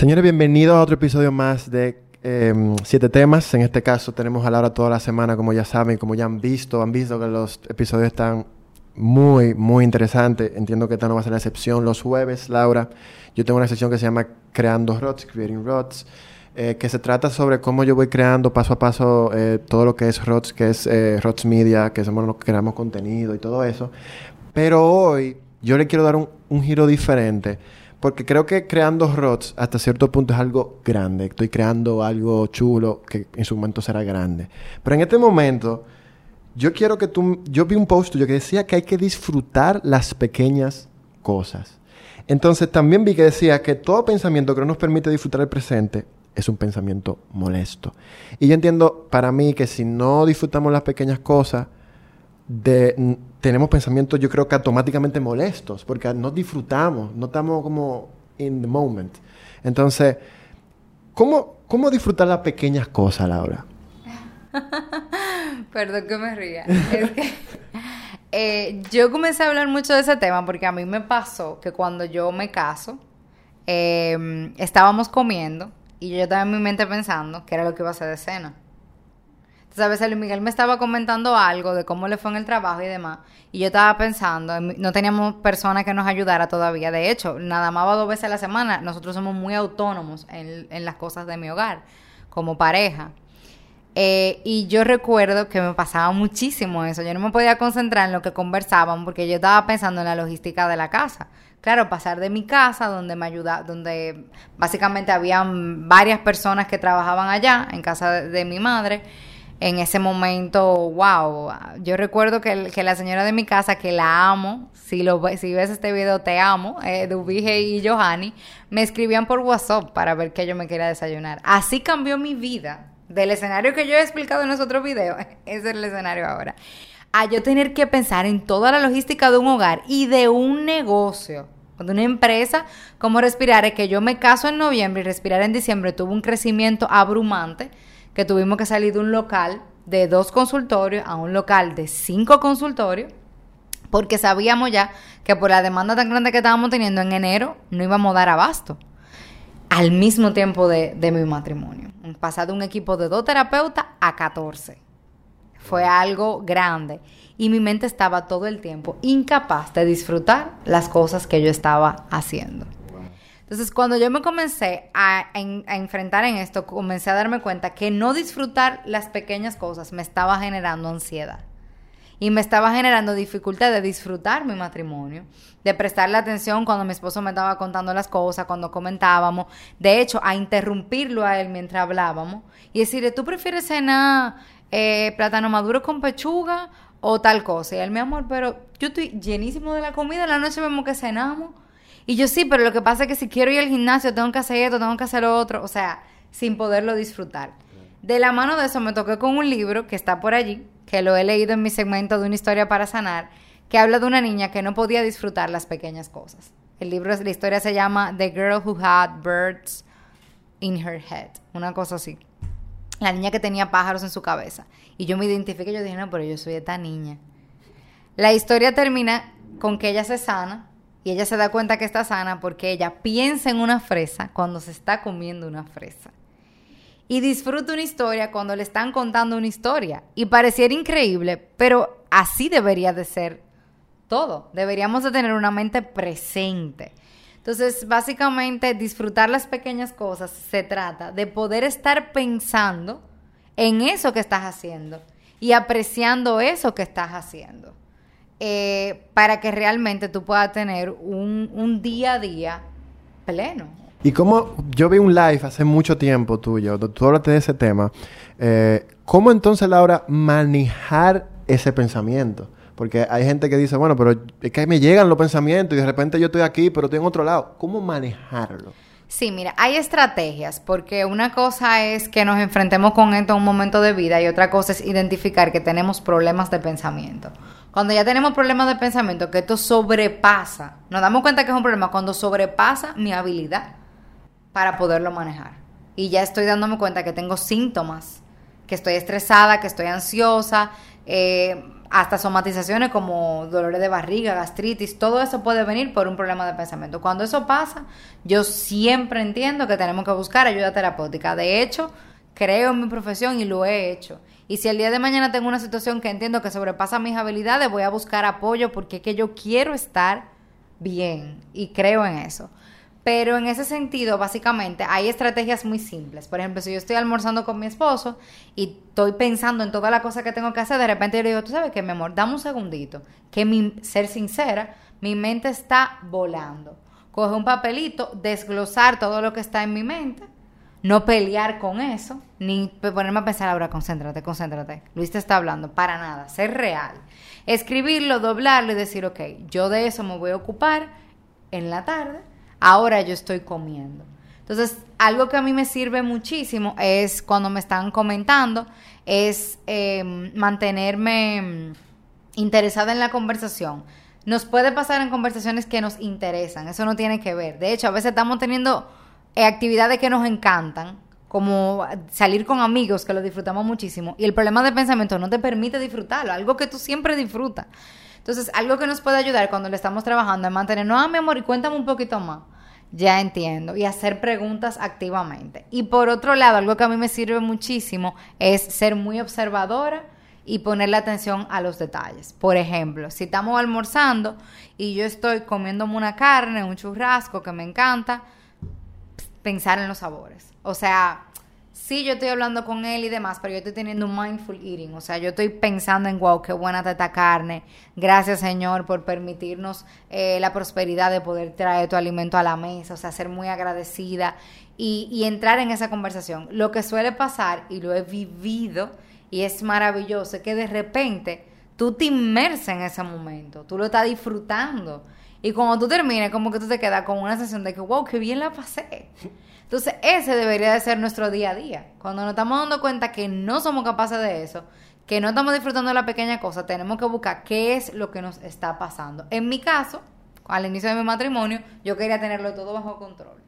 Señores, bienvenidos a otro episodio más de em, Siete Temas. En este caso tenemos a Laura toda la semana, como ya saben, como ya han visto, han visto que los episodios están muy, muy interesantes. Entiendo que esta no va a ser la excepción. Los jueves, Laura, yo tengo una sección que se llama Creando Rods, Creating Rods. Eh, que se trata sobre cómo yo voy creando paso a paso eh, todo lo que es ROTS, que es eh, ROTS Media, que somos los que creamos contenido y todo eso. Pero hoy yo le quiero dar un giro diferente porque creo que creando ROTS hasta cierto punto es algo grande. Estoy creando algo chulo que en su momento será grande. Pero en este momento, yo quiero que tú... Yo vi un post tuyo que decía que hay que disfrutar las pequeñas cosas. Entonces también vi que decía que todo pensamiento que no nos permite disfrutar el presente es un pensamiento molesto. Y yo entiendo para mí que si no disfrutamos las pequeñas cosas, de, tenemos pensamientos yo creo que automáticamente molestos, porque no disfrutamos, no estamos como in the moment. Entonces, ¿cómo, cómo disfrutar las pequeñas cosas, Laura? Perdón que me ría. Es que eh, yo comencé a hablar mucho de ese tema porque a mí me pasó que cuando yo me caso, eh, estábamos comiendo y yo estaba en mi mente pensando que era lo que iba a hacer de cena. Veces Luis Miguel me estaba comentando algo de cómo le fue en el trabajo y demás. Y yo estaba pensando, no teníamos personas que nos ayudara todavía. De hecho, nada más va dos veces a la semana. Nosotros somos muy autónomos en, las cosas de mi hogar, como pareja. Eh, y yo recuerdo que me pasaba muchísimo eso. Yo no me podía concentrar en lo que conversaban porque yo estaba pensando en la logística de la casa. Claro, pasar de mi casa, donde me ayuda, donde básicamente habían varias personas que trabajaban allá, en casa de mi madre en ese momento, wow, yo recuerdo que, la señora de mi casa, que la amo, si, lo, ves este video, te amo, eh, y Johanny, me escribían por WhatsApp para ver que yo me quería desayunar. Así cambió mi vida. Del escenario que yo he explicado en los otros videos, ese es el escenario ahora. A yo tener que pensar en toda la logística de un hogar y de un negocio, de una empresa, como respirar, es que yo me caso en noviembre y respirar en diciembre tuvo un crecimiento abrumante que tuvimos que salir de un local de dos consultorios a un local de cinco consultorios, porque sabíamos ya que por la demanda tan grande que estábamos teniendo en enero no íbamos a dar abasto. Al mismo tiempo de, de mi matrimonio. Pasar de un equipo de dos terapeutas a 14. Fue algo grande. Y mi mente estaba todo el tiempo incapaz de disfrutar las cosas que yo estaba haciendo. Entonces, cuando yo me comencé a, enfrentar en esto, comencé a darme cuenta que no disfrutar las pequeñas cosas me estaba generando ansiedad. Y me estaba generando dificultad de disfrutar mi matrimonio, de prestarle atención cuando mi esposo me estaba contando las cosas, cuando comentábamos. De hecho, a interrumpirlo a él mientras hablábamos y decirle, ¿tú prefieres cenar eh, plátano maduro con pechuga o tal cosa? Y él, mi amor, pero yo estoy llenísimo de la comida, la noche vemos que cenamos. Y yo sí, pero lo que pasa es que si quiero ir al gimnasio tengo que hacer esto, tengo que hacer lo otro, o sea, sin poderlo disfrutar. De la mano de eso me toqué con un libro que está por allí, que lo he leído en mi segmento de una historia para sanar, que habla de una niña que no podía disfrutar las pequeñas cosas. El libro, la historia se llama The Girl Who Had Birds in Her Head, una cosa así. La niña que tenía pájaros en su cabeza. Y yo me identifiqué yo dije, no, pero yo soy esta niña. La historia termina con que ella se sana y ella se da cuenta que está sana porque ella piensa en una fresa cuando se está comiendo una fresa. Y disfruta una historia cuando le están contando una historia. Y pareciera increíble, pero así debería de ser todo. Deberíamos de tener una mente presente. Entonces, básicamente, disfrutar las pequeñas cosas se trata de poder estar pensando en eso que estás haciendo y apreciando eso que estás haciendo eh, para que realmente tú puedas tener un, un, día a día pleno. Y como yo vi un live hace mucho tiempo tuyo, tú hablaste de ese tema, eh, ¿cómo entonces, Laura, manejar ese pensamiento? Porque hay gente que dice, bueno, pero es que me llegan los pensamientos y de repente yo estoy aquí, pero estoy en otro lado. ¿Cómo manejarlo? Sí, mira, hay estrategias, porque una cosa es que nos enfrentemos con esto en un momento de vida y otra cosa es identificar que tenemos problemas de pensamiento. Cuando ya tenemos problemas de pensamiento, que esto sobrepasa, nos damos cuenta que es un problema cuando sobrepasa mi habilidad para poderlo manejar. Y ya estoy dándome cuenta que tengo síntomas, que estoy estresada, que estoy ansiosa, eh, hasta somatizaciones como dolores de barriga, gastritis, todo eso puede venir por un problema de pensamiento. Cuando eso pasa, yo siempre entiendo que tenemos que buscar ayuda terapéutica. De hecho, creo en mi profesión y lo he hecho. Y si el día de mañana tengo una situación que entiendo que sobrepasa mis habilidades, voy a buscar apoyo porque es que yo quiero estar bien y creo en eso. Pero en ese sentido, básicamente, hay estrategias muy simples. Por ejemplo, si yo estoy almorzando con mi esposo y estoy pensando en toda la cosa que tengo que hacer, de repente yo le digo, tú sabes qué, mi amor, dame un segundito. Que mi, ser sincera, mi mente está volando. Coge un papelito, desglosar todo lo que está en mi mente, no pelear con eso, ni ponerme a pensar, ahora concéntrate, concéntrate. Luis te está hablando, para nada, ser real. Escribirlo, doblarlo y decir, ok, yo de eso me voy a ocupar en la tarde ahora yo estoy comiendo. Entonces, algo que a mí me sirve muchísimo es cuando me están comentando, es em, mantenerme mm, interesada en la conversación. Nos puede pasar en conversaciones que nos interesan, eso no tiene que ver. De hecho, a veces estamos teniendo actividades que nos encantan, como salir con amigos que lo disfrutamos muchísimo, y el problema de pensamiento no te permite disfrutarlo, algo que tú siempre disfrutas. Entonces, algo que nos puede ayudar cuando le estamos trabajando es mantener, no, ah, mi amor, y cuéntame un poquito más. Ya entiendo. Y hacer preguntas activamente. Y por otro lado, algo que a mí me sirve muchísimo es ser muy observadora y ponerle atención a los detalles. Por ejemplo, si estamos almorzando y yo estoy comiéndome una carne, un churrasco que me encanta, pensar en los sabores. O sea, sí, yo estoy hablando con él y demás, pero yo estoy teniendo un mindful eating. O sea, yo estoy pensando en, wow, qué buena esta carne. Gracias, Señor, por permitirnos eh, la prosperidad de poder traer tu alimento a la mesa. O sea, ser muy agradecida y, y entrar en esa conversación. Lo que suele pasar, y lo he vivido, y es maravilloso, es que de repente tú te inmersas en ese momento, tú lo estás disfrutando. Y cuando tú termines, como que tú te quedas con una sensación de que, wow, qué bien la pasé. Entonces, ese debería de ser nuestro día a día. Cuando nos estamos dando cuenta que no somos capaces de eso, que no estamos disfrutando de la pequeña cosa, tenemos que buscar qué es lo que nos está pasando. En mi caso, al inicio de mi matrimonio, yo quería tenerlo todo bajo control.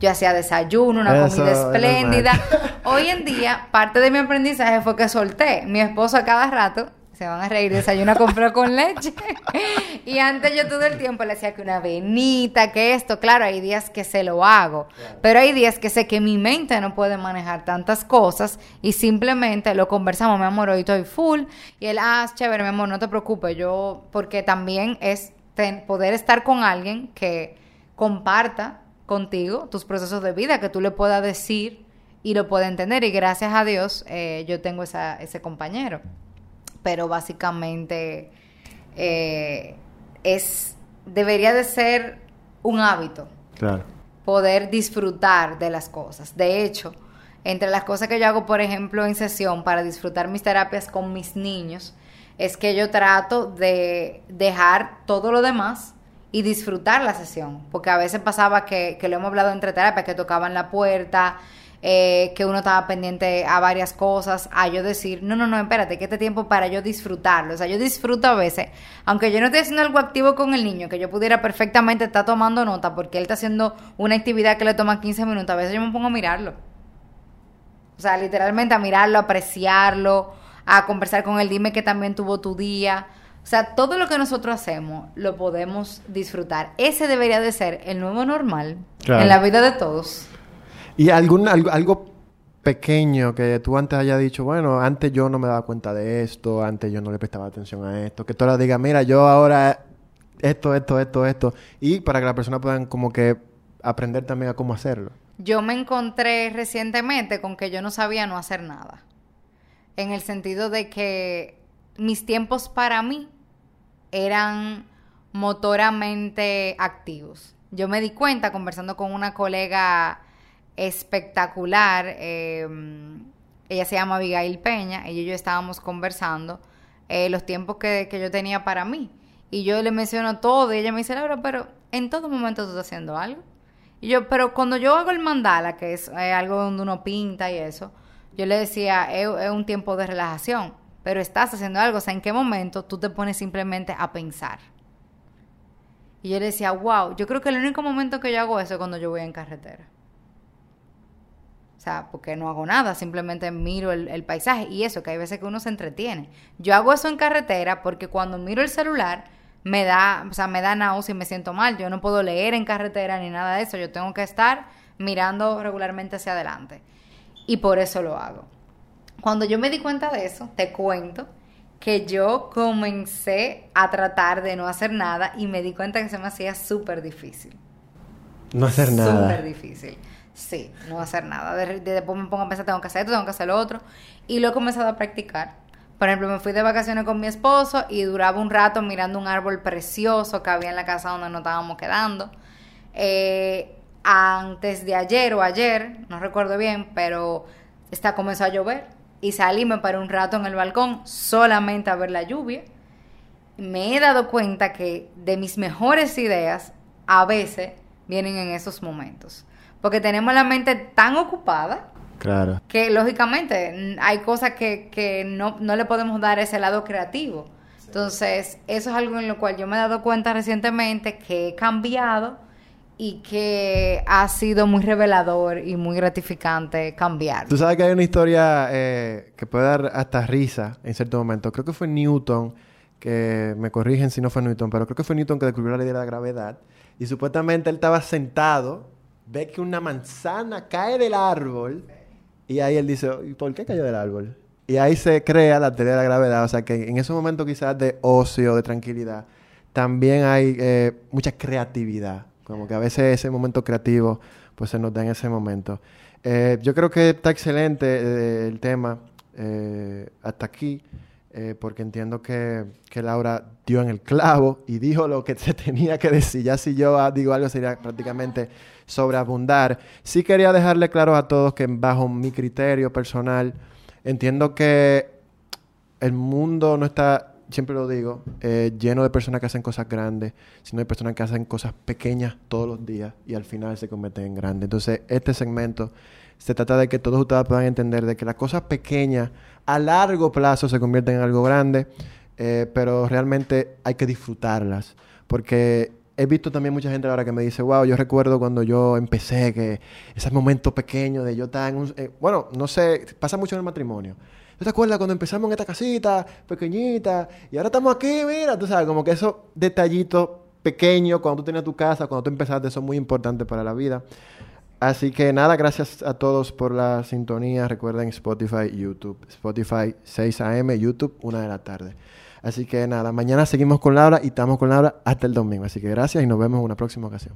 Yo hacía desayuno, una comida espléndida. Hoy en día, parte de mi aprendizaje fue que solté. Mi esposo a cada rato se van a reír, desayuna compró con leche. y antes yo todo el tiempo le decía que una venita, que esto, claro, hay días que se lo hago, pero hay días que sé que mi mente no puede manejar tantas cosas y simplemente lo conversamos, mi amor, hoy estoy full y él, ah, chévere, mi amor, no te preocupes, yo, porque también es poder estar con alguien que comparta contigo tus procesos de vida, que tú le puedas decir y lo pueda entender y gracias a Dios eh, yo tengo esa, ese compañero pero básicamente eh, es debería de ser un hábito. Claro. Poder disfrutar de las cosas. De hecho, entre las cosas que yo hago, por ejemplo, en sesión para disfrutar mis terapias con mis niños, es que yo trato de dejar todo lo demás y disfrutar la sesión. Porque a veces pasaba que, que lo hemos hablado entre terapias, que tocaban la puerta, eh, que uno estaba pendiente a varias cosas, a yo decir, no, no, no, espérate, que este tiempo para yo disfrutarlo. O sea, yo disfruto a veces, aunque yo no esté haciendo algo activo con el niño, que yo pudiera perfectamente estar tomando nota porque él está haciendo una actividad que le toma 15 minutos, a veces yo me pongo a mirarlo. O sea, literalmente a mirarlo, a apreciarlo, a conversar con él, dime que también tuvo tu día. O sea, todo lo que nosotros hacemos lo podemos disfrutar. Ese debería de ser el nuevo normal en la vida de todos. ¿Y algún, algo, pequeño que tú antes hayas dicho, bueno, antes yo no me daba cuenta de esto, antes yo no le prestaba atención a esto, que tú ahora digas, mira, yo ahora esto, esto, esto, esto, y para que la persona puedan como que aprender también a cómo hacerlo. Yo me encontré recientemente con que yo no sabía no hacer nada, en el sentido de que mis tiempos para mí eran motoramente activos. Yo me di cuenta conversando con una colega espectacular. Em, ella se llama Abigail Peña, ella y yo estábamos conversando eh, los tiempos que, yo tenía para mí. Y yo le menciono todo y ella me dice, Laura, pero en todo momento tú estás haciendo algo. Y yo, pero cuando yo hago el mandala, que es eh, algo donde uno pinta y eso, yo le decía, es, es, un tiempo de relajación, pero estás haciendo algo, o sea, ¿en qué momento tú te pones simplemente a pensar? Y yo le decía, wow, yo creo que el único momento que yo hago eso es cuando yo voy en carretera. O sea, porque no hago nada, simplemente miro el, el, paisaje y eso, que hay veces que uno se entretiene. Yo hago eso en carretera porque cuando miro el celular me da, o sea, me da náusea y me siento mal. Yo no puedo leer en carretera ni nada de eso. Yo tengo que estar mirando regularmente hacia adelante. Y por eso lo hago. Cuando yo me di cuenta de eso, te cuento que yo comencé a tratar de no hacer nada y me di cuenta que se me hacía súper difícil. No hacer nada. Súper difícil. Sí, no hacer nada. De, después me pongo a pensar, tengo que hacer esto, tengo que hacer lo otro. Y lo he comenzado a practicar. Por ejemplo, me fui de vacaciones con mi esposo y duraba un rato mirando un árbol precioso que había en la casa donde nos estábamos quedando. Eh, antes de ayer o ayer, no recuerdo bien, pero está, comenzó a llover y salí, me paré un rato en el balcón solamente a ver la lluvia. Me he dado cuenta que de mis mejores ideas a veces vienen en esos momentos. Porque tenemos la mente tan ocupada claro. que lógicamente hay cosas que, que no, no, le podemos dar ese lado creativo. Entonces, eso es algo en lo cual yo me he dado cuenta recientemente que he cambiado y que ha sido muy revelador y muy gratificante cambiar. Tú sabes que hay una historia eh, que puede dar hasta risa en cierto momento. Creo que fue Newton, que me corrigen si no fue Newton, pero creo que fue Newton que descubrió la ley de la gravedad. Y supuestamente él estaba sentado, ve que una manzana cae del árbol y ahí él dice, ¿y por qué cayó del árbol? Y ahí se crea la teoría de la gravedad. O sea que en esos momentos quizás de ocio, de tranquilidad, también hay eh, mucha creatividad. Como que a veces ese momento creativo pues se nos da en ese momento. Eh, yo creo que está excelente eh, el tema hasta aquí, eh, porque entiendo que, que, Laura dio en el clavo y dijo lo que se tenía que decir. Ya si yo ah, digo algo sería prácticamente sobreabundar. Sí quería dejarle claro a todos que bajo mi criterio personal, entiendo que el mundo no está siempre lo digo, eh, lleno de personas que hacen cosas grandes, sino hay personas que hacen cosas pequeñas todos los días y al final se convierten en grandes. Entonces, este segmento se trata de que todos ustedes puedan entender de que las cosas pequeñas a largo plazo se convierten en algo grande, eh, pero realmente hay que disfrutarlas, porque he visto también mucha gente ahora que me dice, wow, yo recuerdo cuando yo empecé, que ese momento pequeño de yo estar en un... Eh, bueno, no sé, pasa mucho en el matrimonio. ¿Tú te acuerdas cuando empezamos en esta casita pequeñita y ahora estamos aquí? Mira, tú sabes, como que esos detallitos pequeños cuando tú tenías tu casa, cuando tú empezaste, son muy importantes para la vida. Así que nada, gracias a todos por la sintonía. Recuerden Spotify, YouTube. Spotify 6 a.m., YouTube 1 de la tarde. Así que nada, mañana seguimos con Laura y estamos con Laura hasta el domingo. Así que gracias y nos vemos en una próxima ocasión.